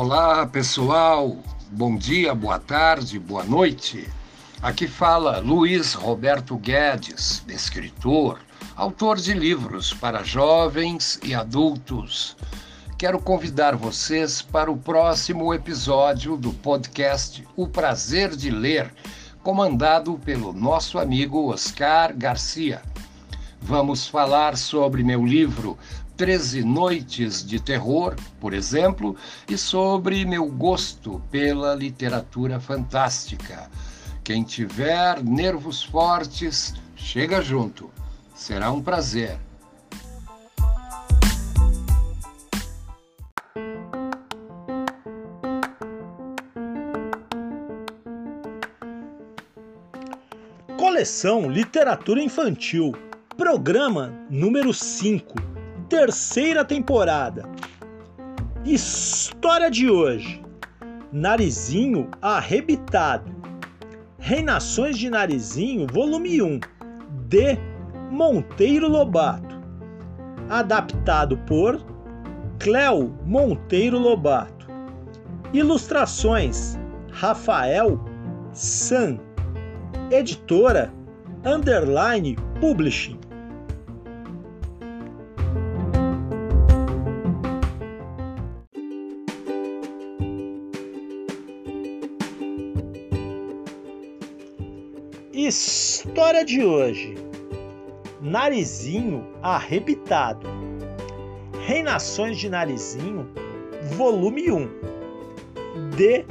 Olá, pessoal. Bom dia, boa tarde, boa noite. Aqui fala Luiz Roberto Guedes, escritor, autor de livros para jovens e adultos. Quero convidar vocês para o próximo episódio do podcast O Prazer de Ler, comandado pelo nosso amigo Oscar Garcia. Vamos falar sobre meu livro Treze Noites de Terror, por exemplo, e sobre meu gosto pela literatura fantástica. Quem tiver nervos fortes, chega junto. Será um prazer. Coleção Literatura Infantil, programa número 5 terceira temporada. História de hoje: Narizinho arrebitado. Reinações de Narizinho, volume 1, de Monteiro Lobato. Adaptado por Cléo Monteiro Lobato. Ilustrações: Rafael San. Editora Underline Publishing. História de hoje: Narizinho arrebitado. Reinações de Narizinho, volume 1. De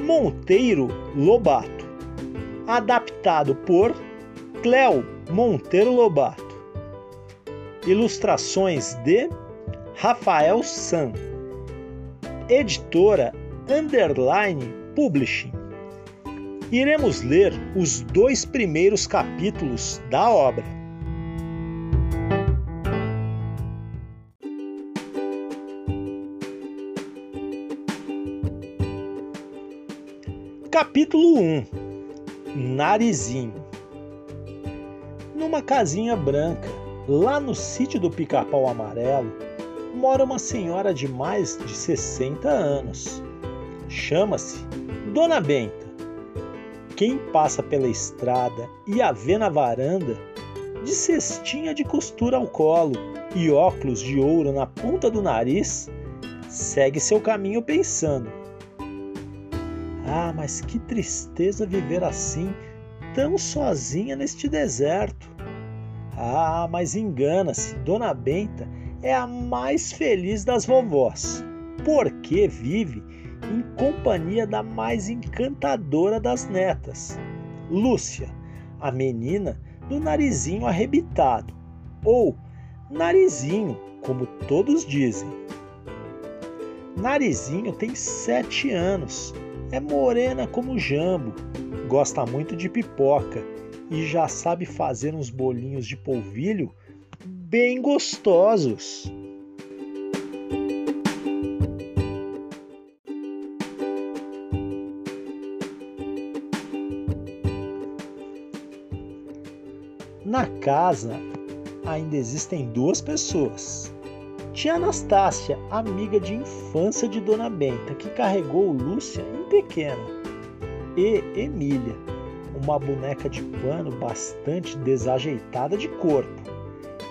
Monteiro Lobato. Adaptado por Cléo Monteiro Lobato. Ilustrações de Rafael San. Editora Underline Publishing iremos ler os dois primeiros capítulos da obra. Capítulo 1 Narizinho Numa casinha branca, lá no sítio do Pica-Pau Amarelo, mora uma senhora de mais de 60 anos. Chama-se Dona Benta quem passa pela estrada e a vê na varanda, de cestinha de costura ao colo e óculos de ouro na ponta do nariz, segue seu caminho pensando: Ah, mas que tristeza viver assim, tão sozinha neste deserto. Ah, mas engana-se, Dona Benta é a mais feliz das vovós, porque vive em companhia da mais encantadora das netas, Lúcia, a menina do narizinho arrebitado, ou narizinho, como todos dizem. Narizinho tem sete anos, é morena como jambo, gosta muito de pipoca e já sabe fazer uns bolinhos de polvilho bem gostosos. Casa ainda existem duas pessoas. Tia Anastácia, amiga de infância de Dona Benta, que carregou Lúcia em pequena, e Emília, uma boneca de pano bastante desajeitada de corpo.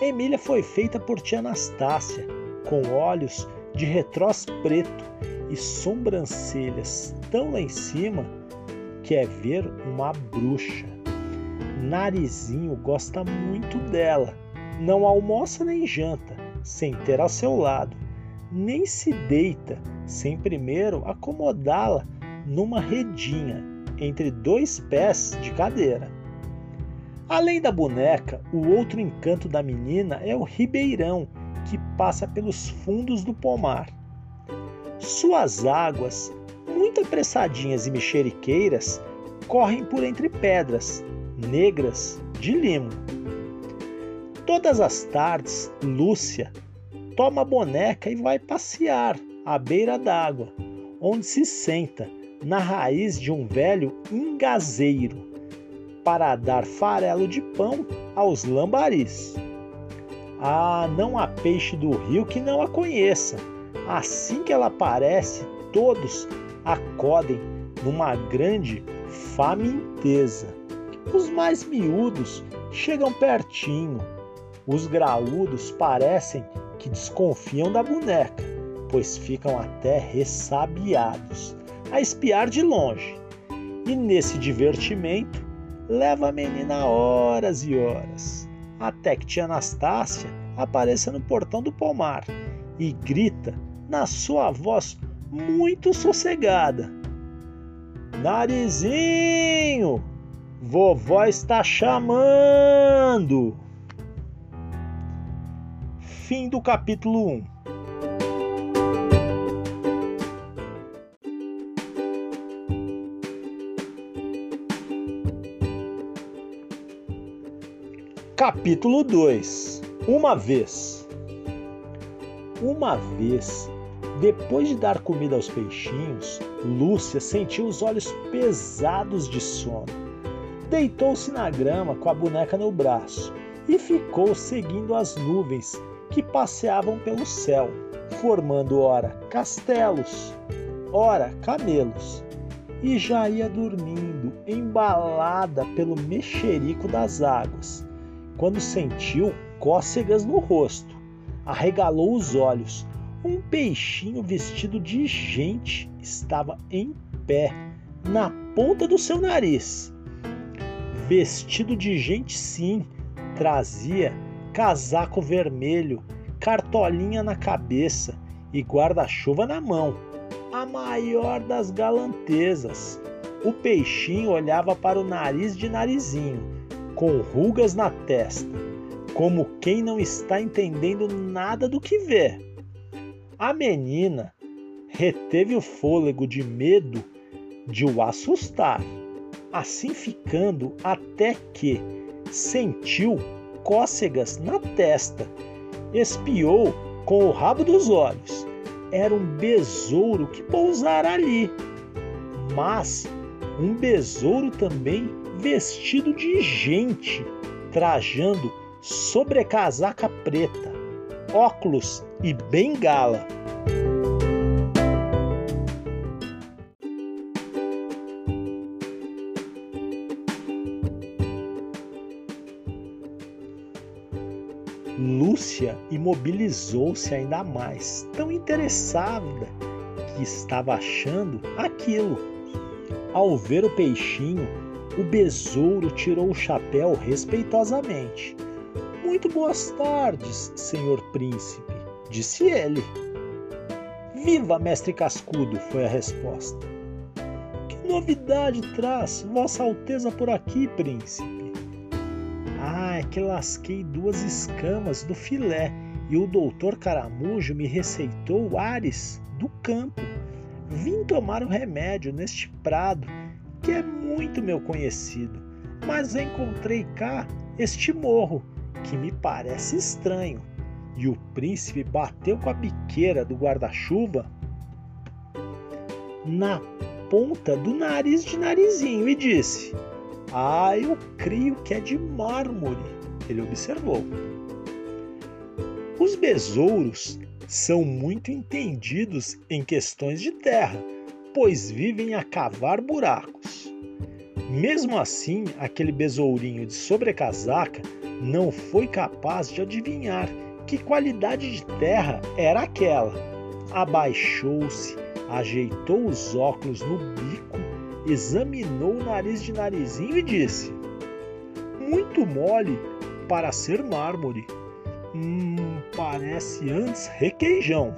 Emília foi feita por tia Anastácia, com olhos de retrós preto e sobrancelhas tão lá em cima que é ver uma bruxa. Narizinho gosta muito dela, não almoça nem janta sem ter ao seu lado, nem se deita sem primeiro acomodá-la numa redinha entre dois pés de cadeira. Além da boneca, o outro encanto da menina é o ribeirão que passa pelos fundos do pomar. Suas águas, muito apressadinhas e mexeriqueiras, correm por entre pedras negras de limo. Todas as tardes, Lúcia toma a boneca e vai passear à beira d'água, onde se senta na raiz de um velho engazeiro para dar farelo de pão aos lambaris. Ah, não há peixe do rio que não a conheça. Assim que ela aparece, todos acodem numa grande faminteza. Os mais miúdos chegam pertinho. Os graúdos parecem que desconfiam da boneca, pois ficam até ressabiados a espiar de longe. E nesse divertimento, leva a menina horas e horas, até que tia Anastácia apareça no portão do pomar e grita na sua voz muito sossegada: Narizinho, vovó está chamando! Fim do capítulo 1 Capítulo 2 Uma vez Uma vez, depois de dar comida aos peixinhos, Lúcia sentiu os olhos pesados de sono. Deitou-se na grama com a boneca no braço e ficou seguindo as nuvens que passeavam pelo céu, formando ora castelos, ora camelos, e já ia dormindo, embalada pelo mexerico das águas quando sentiu cócegas no rosto. Arregalou os olhos. Um peixinho vestido de gente estava em pé, na ponta do seu nariz. Vestido de gente, sim, trazia casaco vermelho, cartolinha na cabeça e guarda-chuva na mão. A maior das galantezas. O peixinho olhava para o nariz de narizinho com rugas na testa, como quem não está entendendo nada do que vê. A menina reteve o fôlego de medo de o assustar, assim ficando até que sentiu cócegas na testa. Espiou com o rabo dos olhos. Era um besouro que pousara ali. Mas um besouro também vestido de gente, trajando sobrecasaca preta, óculos e bengala. Lúcia imobilizou-se ainda mais, tão interessada que estava achando aquilo. Ao ver o peixinho o besouro tirou o chapéu respeitosamente. Muito boas tardes, senhor príncipe, disse ele. Viva, mestre Cascudo, foi a resposta. Que novidade traz Vossa Alteza por aqui, príncipe? Que lasquei duas escamas do filé e o doutor Caramujo me receitou ares do campo. Vim tomar o remédio neste prado que é muito meu conhecido, mas encontrei cá este morro que me parece estranho. E o príncipe bateu com a biqueira do guarda-chuva na ponta do nariz de narizinho e disse: Ah, eu creio que é de mármore. Ele observou. Os besouros são muito entendidos em questões de terra pois vivem a cavar buracos. Mesmo assim, aquele besourinho de sobrecasaca não foi capaz de adivinhar que qualidade de terra era aquela. Abaixou-se, ajeitou os óculos no bico, examinou o nariz de narizinho e disse: Muito mole para ser mármore. Hum, parece antes requeijão.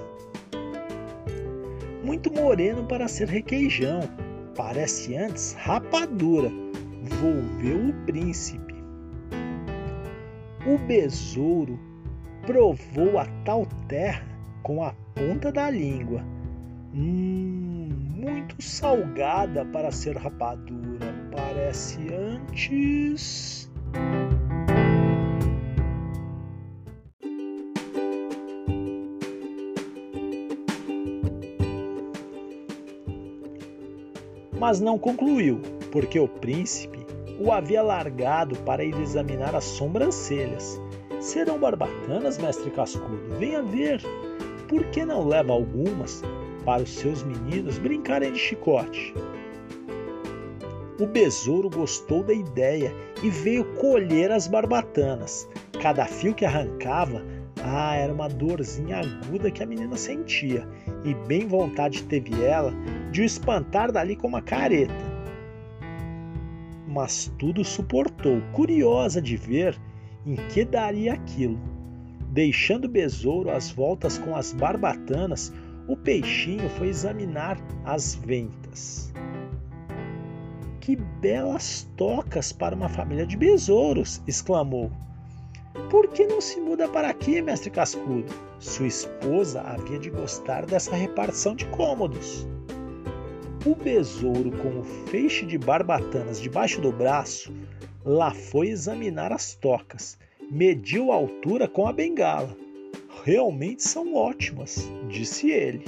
Muito moreno para ser requeijão. Parece antes rapadura. Volveu o príncipe. O besouro provou a tal terra com a ponta da língua. Hum, muito salgada para ser rapadura. Parece antes. Mas não concluiu, porque o príncipe o havia largado para ir examinar as sobrancelhas. Serão barbatanas, mestre Cascudo? Venha ver. Por que não leva algumas para os seus meninos brincarem de chicote? O besouro gostou da ideia e veio colher as barbatanas. Cada fio que arrancava, ah, era uma dorzinha aguda que a menina sentia, e bem vontade teve ela de o espantar dali com uma careta. Mas tudo suportou, curiosa de ver em que daria aquilo. Deixando o besouro às voltas com as barbatanas, o peixinho foi examinar as ventas. Que belas tocas para uma família de besouros! exclamou. Por que não se muda para aqui, mestre Cascudo? Sua esposa havia de gostar dessa repartição de cômodos. O besouro, com o feixe de barbatanas debaixo do braço, lá foi examinar as tocas, mediu a altura com a bengala. Realmente são ótimas, disse ele.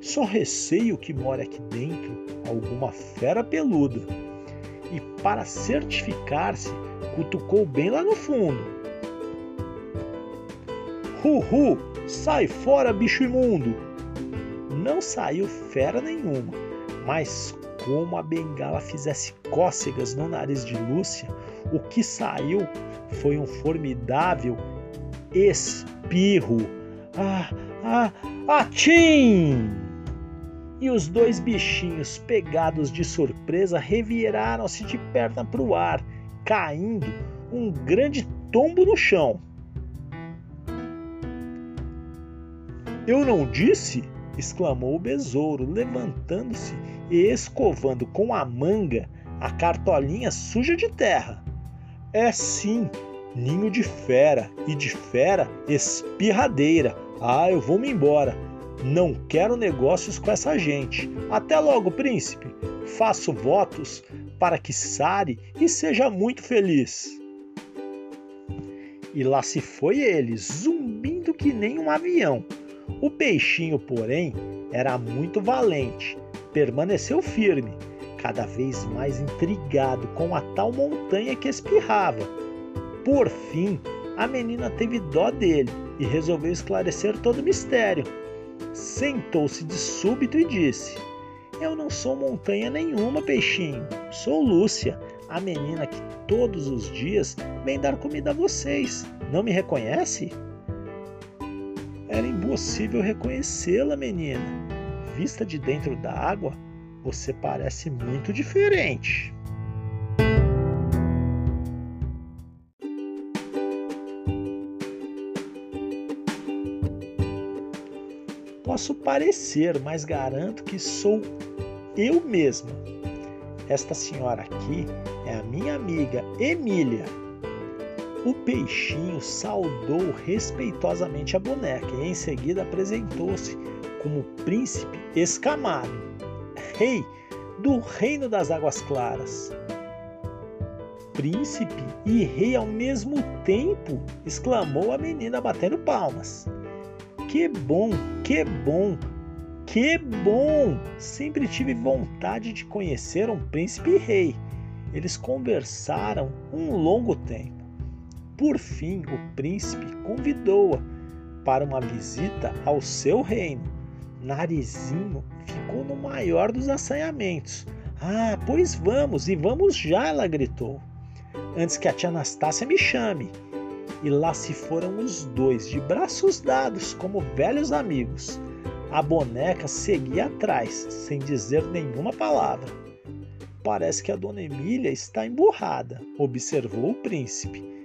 Só receio que more aqui dentro alguma fera peluda. E para certificar-se, cutucou bem lá no fundo. Hu, sai fora, bicho imundo! Não saiu fera nenhuma, mas como a bengala fizesse cócegas no nariz de Lúcia, o que saiu foi um formidável espirro. Ah, ah, atim! E os dois bichinhos, pegados de surpresa, reviraram-se de perna para o ar, caindo um grande tombo no chão. Eu não disse? Exclamou o besouro, levantando-se e escovando com a manga a cartolinha suja de terra. É sim, ninho de fera e de fera espirradeira. Ah, eu vou-me embora. Não quero negócios com essa gente. Até logo, príncipe. Faço votos para que sare e seja muito feliz. E lá se foi ele, zumbindo que nem um avião. O peixinho, porém, era muito valente, permaneceu firme, cada vez mais intrigado com a tal montanha que espirrava. Por fim, a menina teve dó dele e resolveu esclarecer todo o mistério. Sentou-se de súbito e disse: Eu não sou montanha nenhuma, peixinho. Sou Lúcia, a menina que todos os dias vem dar comida a vocês. Não me reconhece? Era impossível reconhecê-la, menina. Vista de dentro da água, você parece muito diferente. Posso parecer, mas garanto que sou eu mesma. Esta senhora aqui é a minha amiga Emília. O peixinho saudou respeitosamente a boneca e em seguida apresentou-se como príncipe escamado, rei do reino das águas claras. Príncipe e rei ao mesmo tempo! exclamou a menina batendo palmas. Que bom, que bom, que bom! Sempre tive vontade de conhecer um príncipe e rei. Eles conversaram um longo tempo. Por fim, o príncipe convidou-a para uma visita ao seu reino. Narizinho ficou no maior dos assanhamentos. Ah, pois vamos, e vamos já, ela gritou, antes que a tia Anastácia me chame. E lá se foram os dois, de braços dados, como velhos amigos. A boneca seguia atrás, sem dizer nenhuma palavra. Parece que a dona Emília está emburrada, observou o príncipe.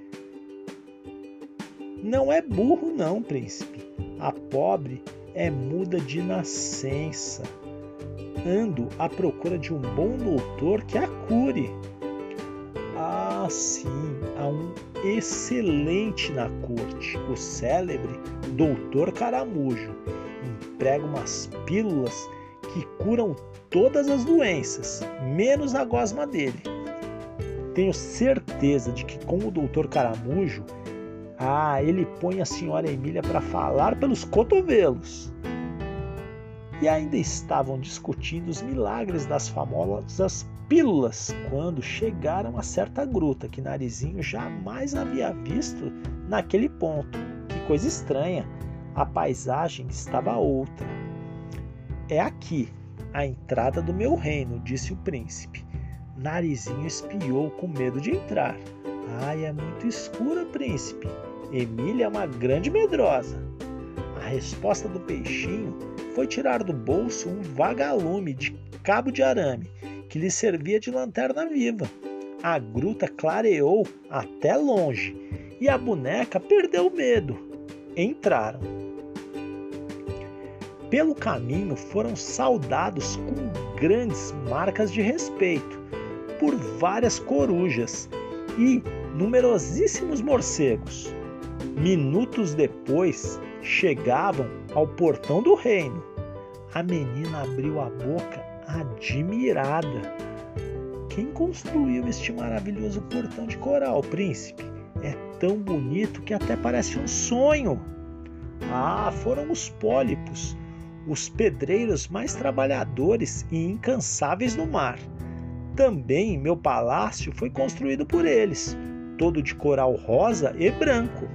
Não é burro, não, príncipe. A pobre é muda de nascença. Ando à procura de um bom doutor que a cure. Ah, sim, há um excelente na corte, o célebre Doutor Caramujo. Emprega umas pílulas que curam todas as doenças, menos a gosma dele. Tenho certeza de que com o Doutor Caramujo, ah, ele põe a senhora Emília para falar pelos cotovelos. E ainda estavam discutindo os milagres das famosas pílulas quando chegaram a certa gruta que Narizinho jamais havia visto naquele ponto. Que coisa estranha! A paisagem estava outra. É aqui, a entrada do meu reino, disse o príncipe. Narizinho espiou com medo de entrar. Ai, é muito escura, príncipe. Emília é uma grande medrosa. A resposta do peixinho foi tirar do bolso um vagalume de cabo de arame que lhe servia de lanterna viva. A gruta clareou até longe e a boneca perdeu o medo. Entraram. Pelo caminho foram saudados com grandes marcas de respeito por várias corujas e numerosíssimos morcegos. Minutos depois, chegavam ao portão do reino. A menina abriu a boca admirada. Quem construiu este maravilhoso portão de coral, príncipe? É tão bonito que até parece um sonho. Ah, foram os pólipos, os pedreiros mais trabalhadores e incansáveis no mar. Também meu palácio foi construído por eles, todo de coral rosa e branco.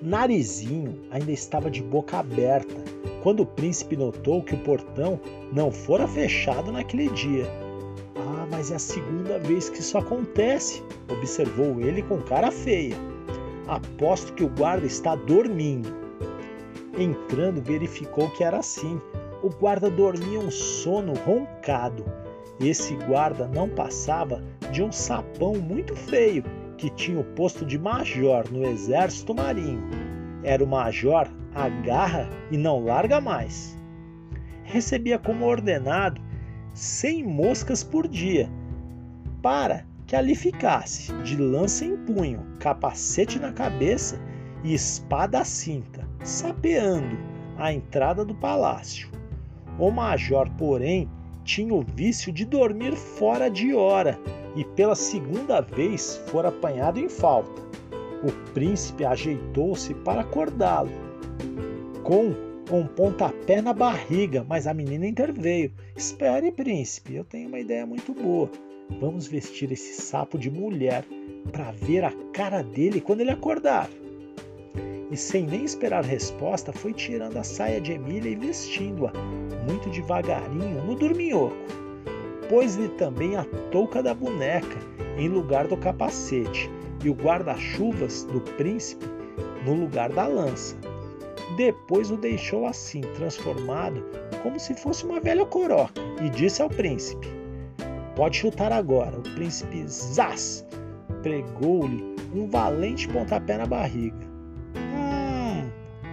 Narizinho ainda estava de boca aberta quando o príncipe notou que o portão não fora fechado naquele dia mas é a segunda vez que isso acontece, observou ele com cara feia. Aposto que o guarda está dormindo. Entrando, verificou que era assim. O guarda dormia um sono roncado. Esse guarda não passava de um sapão muito feio que tinha o posto de major no exército marinho. Era o major agarra e não larga mais. Recebia como ordenado 100 moscas por dia, para que ali ficasse, de lança em punho, capacete na cabeça e espada à cinta, sapeando a entrada do palácio. O major, porém, tinha o vício de dormir fora de hora e pela segunda vez fora apanhado em falta. O príncipe ajeitou-se para acordá-lo. Com com um pontapé na barriga, mas a menina interveio. Espere, príncipe, eu tenho uma ideia muito boa. Vamos vestir esse sapo de mulher para ver a cara dele quando ele acordar. E sem nem esperar resposta, foi tirando a saia de Emília e vestindo-a, muito devagarinho, no dorminhoco. Pôs-lhe também a touca da boneca em lugar do capacete e o guarda-chuvas do príncipe no lugar da lança. Depois o deixou assim, transformado, como se fosse uma velha coroca, e disse ao príncipe: Pode chutar agora. O príncipe Zaz pregou-lhe um valente pontapé na barriga. Hum,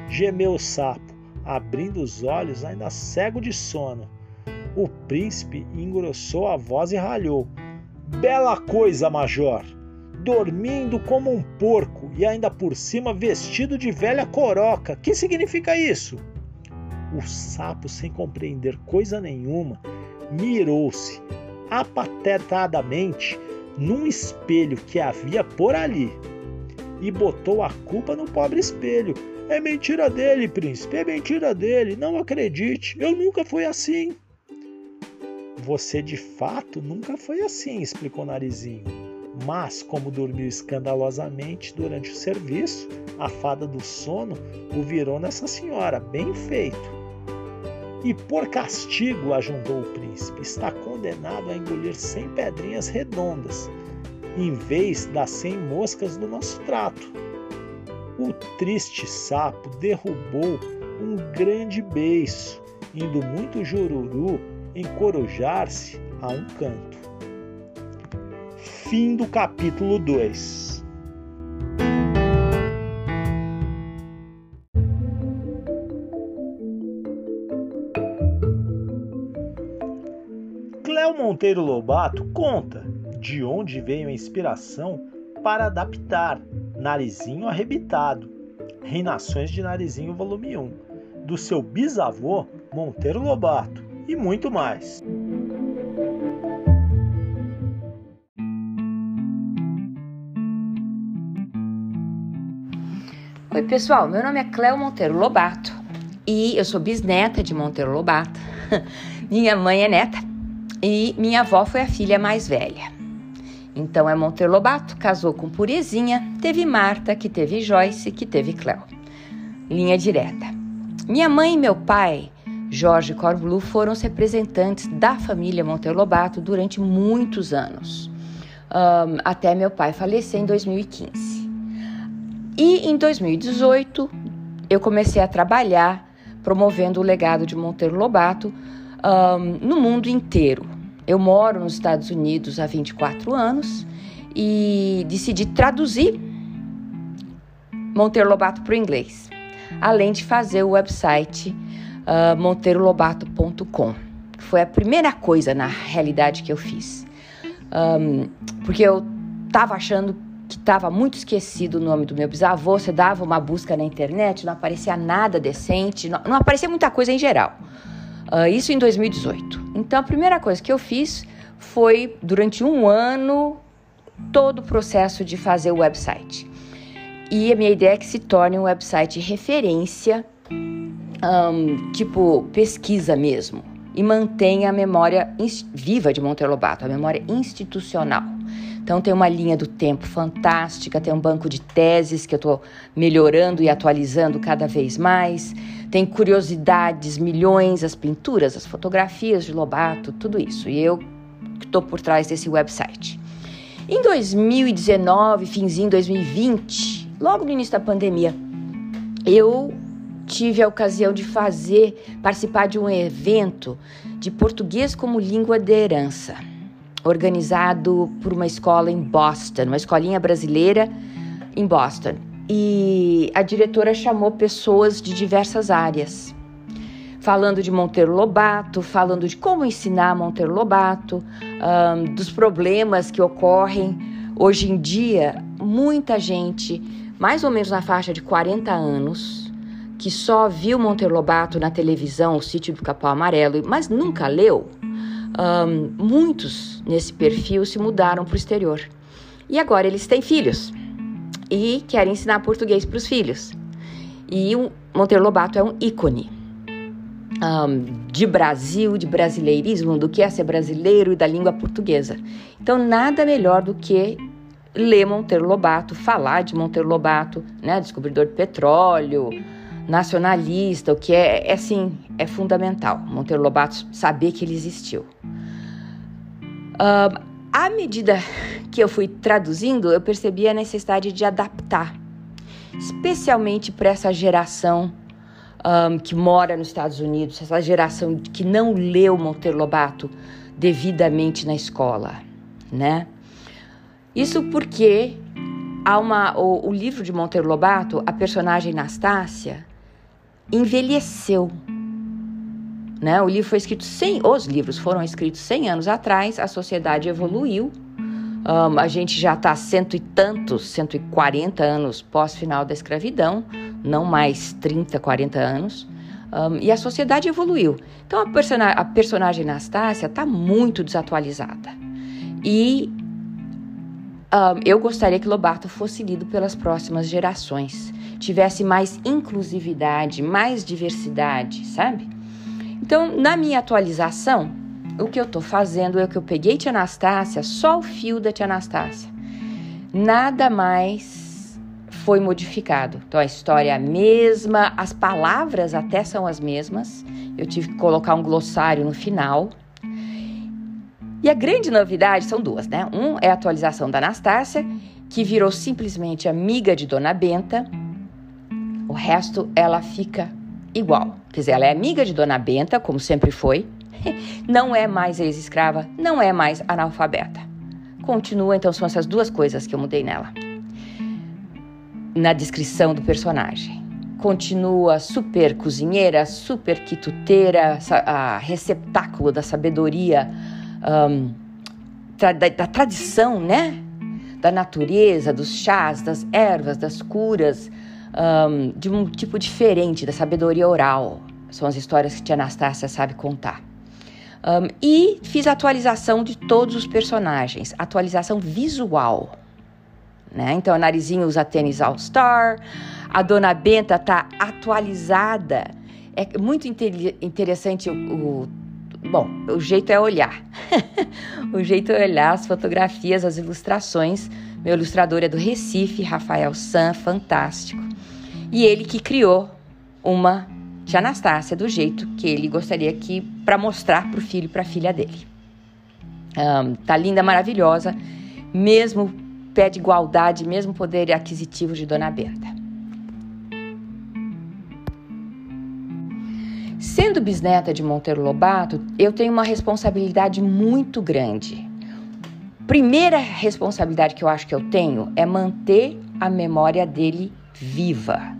gemeu o sapo, abrindo os olhos, ainda cego de sono. O príncipe engrossou a voz e ralhou: Bela coisa, major! dormindo como um porco e ainda por cima vestido de velha coroca. Que significa isso? O sapo, sem compreender coisa nenhuma, mirou-se apatetadamente num espelho que havia por ali e botou a culpa no pobre espelho. É mentira dele, príncipe, é mentira dele, não acredite, eu nunca fui assim. Você de fato nunca foi assim, explicou Narizinho. Mas, como dormiu escandalosamente durante o serviço, a fada do sono o virou nessa senhora, bem feito. E por castigo, ajuntou o príncipe, está condenado a engolir cem pedrinhas redondas, em vez das cem moscas do nosso trato. O triste sapo derrubou um grande beiço, indo muito jururu encorujar-se a um canto. Fim do capítulo 2. Monteiro Lobato conta de onde veio a inspiração para adaptar Narizinho Arrebitado, Reinações de Narizinho Volume 1, do seu bisavô Monteiro Lobato e muito mais. Oi, pessoal. Meu nome é Cléo Monteiro Lobato e eu sou bisneta de Monteiro Lobato. minha mãe é neta e minha avó foi a filha mais velha. Então é Monteiro Lobato, casou com Purezinha, teve Marta, que teve Joyce, que teve Cléo. Linha direta. Minha mãe e meu pai Jorge Corblu foram os representantes da família Monteiro Lobato durante muitos anos, um, até meu pai falecer em 2015. E em 2018 eu comecei a trabalhar promovendo o legado de Monteiro Lobato um, no mundo inteiro. Eu moro nos Estados Unidos há 24 anos e decidi traduzir Monteiro Lobato para o inglês, além de fazer o website uh, monteirolobato.com. Foi a primeira coisa, na realidade, que eu fiz. Um, porque eu estava achando que estava muito esquecido o nome do meu bisavô. Você dava uma busca na internet, não aparecia nada decente, não, não aparecia muita coisa em geral. Uh, isso em 2018. Então, a primeira coisa que eu fiz foi, durante um ano, todo o processo de fazer o website. E a minha ideia é que se torne um website referência um, tipo pesquisa mesmo e mantenha a memória viva de Monteiro Lobato, a memória institucional. Então tem uma linha do tempo fantástica, tem um banco de teses que eu estou melhorando e atualizando cada vez mais. Tem curiosidades, milhões, as pinturas, as fotografias de Lobato, tudo isso. E eu estou por trás desse website. Em 2019, finzinho 2020, logo no início da pandemia, eu tive a ocasião de fazer, participar de um evento de português como língua de herança, organizado por uma escola em Boston, uma escolinha brasileira em Boston. E a diretora chamou pessoas de diversas áreas, falando de Monteiro Lobato, falando de como ensinar Monteiro Lobato, um, dos problemas que ocorrem. Hoje em dia, muita gente, mais ou menos na faixa de 40 anos, que só viu Monteiro Lobato na televisão, o sítio do Capão Amarelo, mas nunca leu, um, muitos nesse perfil se mudaram para o exterior. E agora eles têm filhos e querem ensinar português para os filhos. E o Monteiro Lobato é um ícone um, de Brasil, de brasileirismo, do que é ser brasileiro e da língua portuguesa. Então, nada melhor do que ler Monteiro Lobato, falar de Monteiro Lobato, né, descobridor de petróleo, nacionalista, o que é, é assim, é fundamental. Monteiro Lobato saber que ele existiu. Uh, à medida que eu fui traduzindo, eu percebi a necessidade de adaptar, especialmente para essa geração um, que mora nos Estados Unidos, essa geração que não leu Monteiro Lobato devidamente na escola, né? Isso porque há uma, o, o livro de Monteiro Lobato, a personagem Nastácia, envelheceu. Né? O livro foi escrito 100, os livros foram escritos 100 anos atrás, a sociedade evoluiu. Um, a gente já está cento e tantos, 140 anos pós-final da escravidão, não mais 30, 40 anos. Um, e a sociedade evoluiu. Então a, a personagem Anastácia está muito desatualizada. E um, eu gostaria que Lobato fosse lido pelas próximas gerações tivesse mais inclusividade, mais diversidade, sabe? Então, na minha atualização, o que eu estou fazendo é que eu peguei Tia Anastácia, só o fio da Tia Anastácia, nada mais foi modificado. Então a história é a mesma, as palavras até são as mesmas. Eu tive que colocar um glossário no final. E a grande novidade são duas, né? Um é a atualização da Anastácia, que virou simplesmente amiga de Dona Benta. O resto ela fica igual. Dizer, ela é amiga de Dona Benta, como sempre foi. Não é mais ex-escrava, não é mais analfabeta. Continua, então são essas duas coisas que eu mudei nela. Na descrição do personagem. Continua super cozinheira, super quituteira, a receptáculo da sabedoria, um, da, da tradição, né? Da natureza, dos chás, das ervas, das curas, um, de um tipo diferente, da sabedoria oral. São as histórias que tia Anastácia sabe contar. Um, e fiz a atualização de todos os personagens, atualização visual. Né? Então, a Narizinho usa tênis All Star, a Dona Benta tá atualizada. É muito interessante o, o Bom, o jeito é olhar. o jeito é olhar as fotografias, as ilustrações. Meu ilustrador é do Recife, Rafael San, fantástico. E ele que criou uma de Anastácia do jeito que ele gostaria que para mostrar para o filho e para a filha dele. Um, tá linda, maravilhosa, mesmo pé de igualdade, mesmo poder aquisitivo de Dona Benta. Sendo bisneta de Monteiro Lobato, eu tenho uma responsabilidade muito grande. Primeira responsabilidade que eu acho que eu tenho é manter a memória dele viva.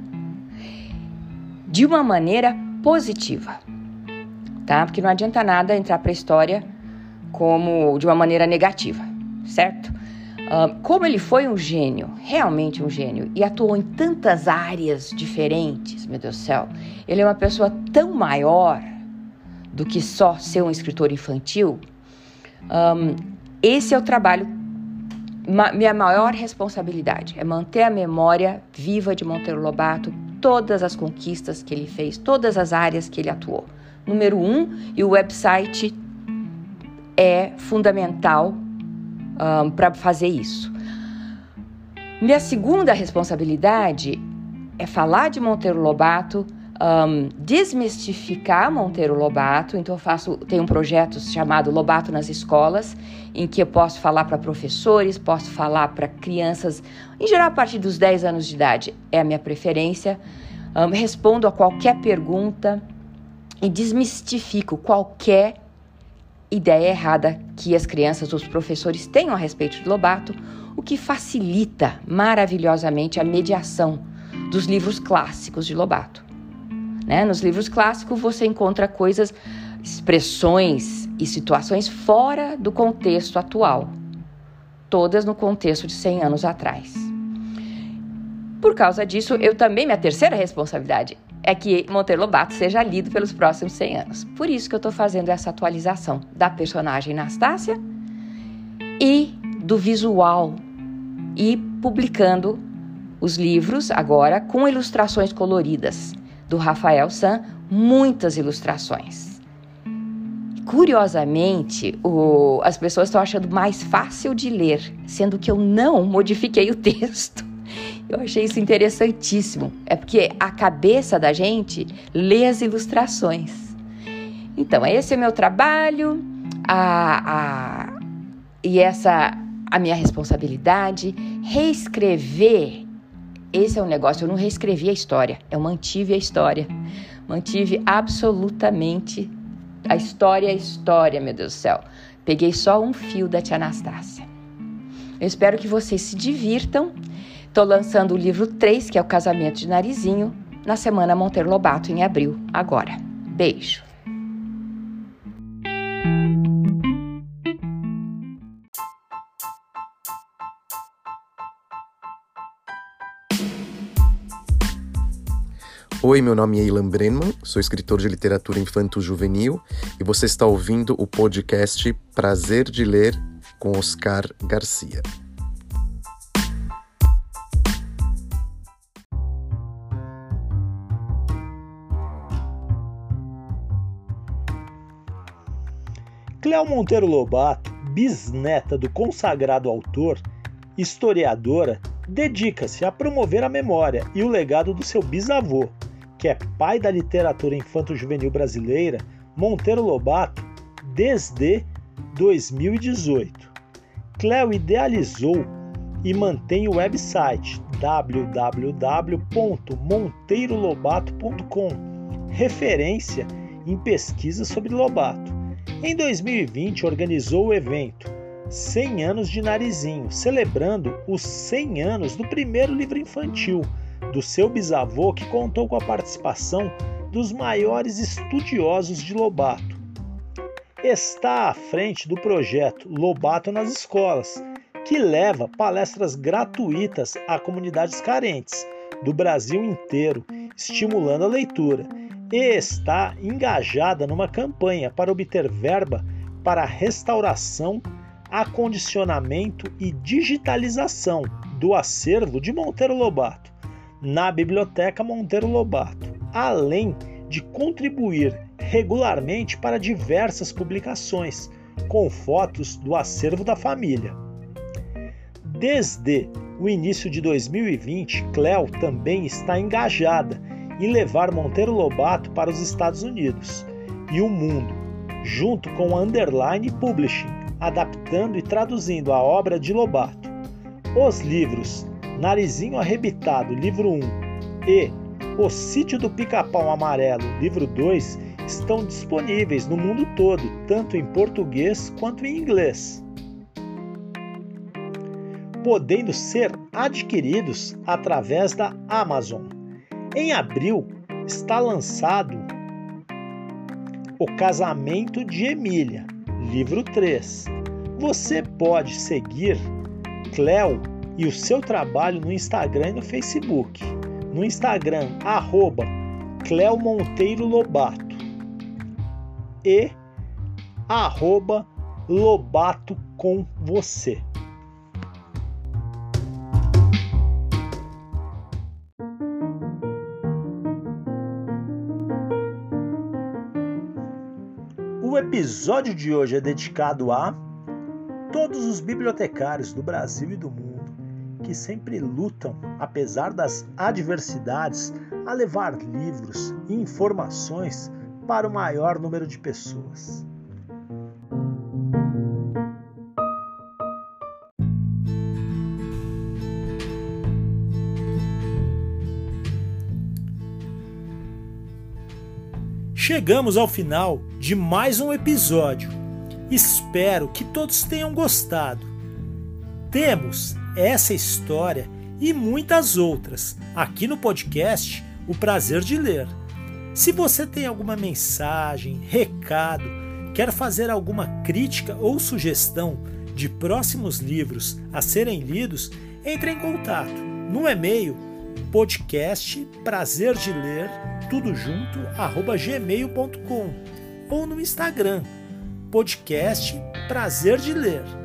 De uma maneira positiva. Tá? Porque não adianta nada entrar para a história como de uma maneira negativa, certo? Uh, como ele foi um gênio, realmente um gênio, e atuou em tantas áreas diferentes, meu Deus do céu, ele é uma pessoa tão maior do que só ser um escritor infantil. Um, esse é o trabalho, ma, minha maior responsabilidade, é manter a memória viva de Monteiro Lobato, todas as conquistas que ele fez, todas as áreas que ele atuou. Número um, e o website é fundamental um, para fazer isso. Minha segunda responsabilidade é falar de Monteiro Lobato, um, desmistificar Monteiro Lobato. Então, eu faço, um projeto chamado Lobato nas Escolas, em que eu posso falar para professores, posso falar para crianças, em geral a partir dos 10 anos de idade, é a minha preferência. Um, respondo a qualquer pergunta e desmistifico qualquer ideia errada que as crianças, os professores tenham a respeito de Lobato, o que facilita maravilhosamente a mediação dos livros clássicos de Lobato. Né? Nos livros clássicos você encontra coisas, expressões e situações fora do contexto atual, todas no contexto de 100 anos atrás. Por causa disso, eu também, minha terceira responsabilidade é que Monteiro Lobato seja lido pelos próximos 100 anos. Por isso que eu estou fazendo essa atualização da personagem Anastácia e do visual e publicando os livros agora com ilustrações coloridas do Rafael San, muitas ilustrações. Curiosamente, o, as pessoas estão achando mais fácil de ler, sendo que eu não modifiquei o texto. Eu achei isso interessantíssimo. É porque a cabeça da gente lê as ilustrações. Então, esse é o meu trabalho a, a, e essa a minha responsabilidade. Reescrever, esse é o negócio. Eu não reescrevi a história, eu mantive a história. Mantive absolutamente a história, a história, meu Deus do céu. Peguei só um fio da tia Anastácia. Eu espero que vocês se divirtam Estou lançando o livro 3, que é o Casamento de Narizinho, na semana Monteiro Lobato, em abril, agora. Beijo! Oi, meu nome é Ilan Brenman, sou escritor de literatura infanto-juvenil e você está ouvindo o podcast Prazer de Ler com Oscar Garcia. Cléo Monteiro Lobato, bisneta do consagrado autor, historiadora, dedica-se a promover a memória e o legado do seu bisavô, que é pai da literatura infanto-juvenil brasileira, Monteiro Lobato, desde 2018. Cleo idealizou e mantém o website www.monteirolobato.com, referência em pesquisas sobre Lobato. Em 2020, organizou o evento 100 anos de Narizinho, celebrando os 100 anos do primeiro livro infantil do seu bisavô, que contou com a participação dos maiores estudiosos de Lobato. Está à frente do projeto Lobato nas Escolas, que leva palestras gratuitas a comunidades carentes do Brasil inteiro, estimulando a leitura, e está engajada numa campanha para obter verba para a restauração, acondicionamento e digitalização do acervo de Monteiro Lobato na Biblioteca Monteiro Lobato, além de contribuir regularmente para diversas publicações com fotos do acervo da família. Desde o início de 2020, Cleo também está engajada em levar Monteiro Lobato para os Estados Unidos e o mundo, junto com a Underline Publishing, adaptando e traduzindo a obra de Lobato. Os livros Narizinho Arrebitado, livro 1, e O Sítio do Pica-Pau Amarelo, livro 2, estão disponíveis no mundo todo, tanto em português quanto em inglês podendo ser adquiridos através da Amazon. Em abril está lançado O Casamento de Emília, livro 3. Você pode seguir Cleo e o seu trabalho no Instagram e no Facebook. No Instagram, arroba Monteiro Lobato e arroba Lobato com você. O episódio de hoje é dedicado a todos os bibliotecários do Brasil e do mundo que sempre lutam, apesar das adversidades, a levar livros e informações para o maior número de pessoas. Chegamos ao final de mais um episódio. Espero que todos tenham gostado. Temos essa história e muitas outras aqui no podcast O Prazer de Ler. Se você tem alguma mensagem, recado, quer fazer alguma crítica ou sugestão de próximos livros a serem lidos, entre em contato no e-mail podcast prazer de ler tudo junto arroba gmail.com ou no Instagram podcast prazer de ler.